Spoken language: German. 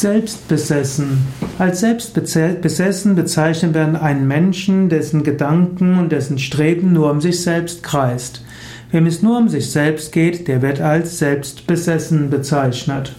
Selbstbesessen. Als selbstbesessen bezeichnet werden einen Menschen, dessen Gedanken und dessen Streben nur um sich selbst kreist. Wem es nur um sich selbst geht, der wird als selbstbesessen bezeichnet.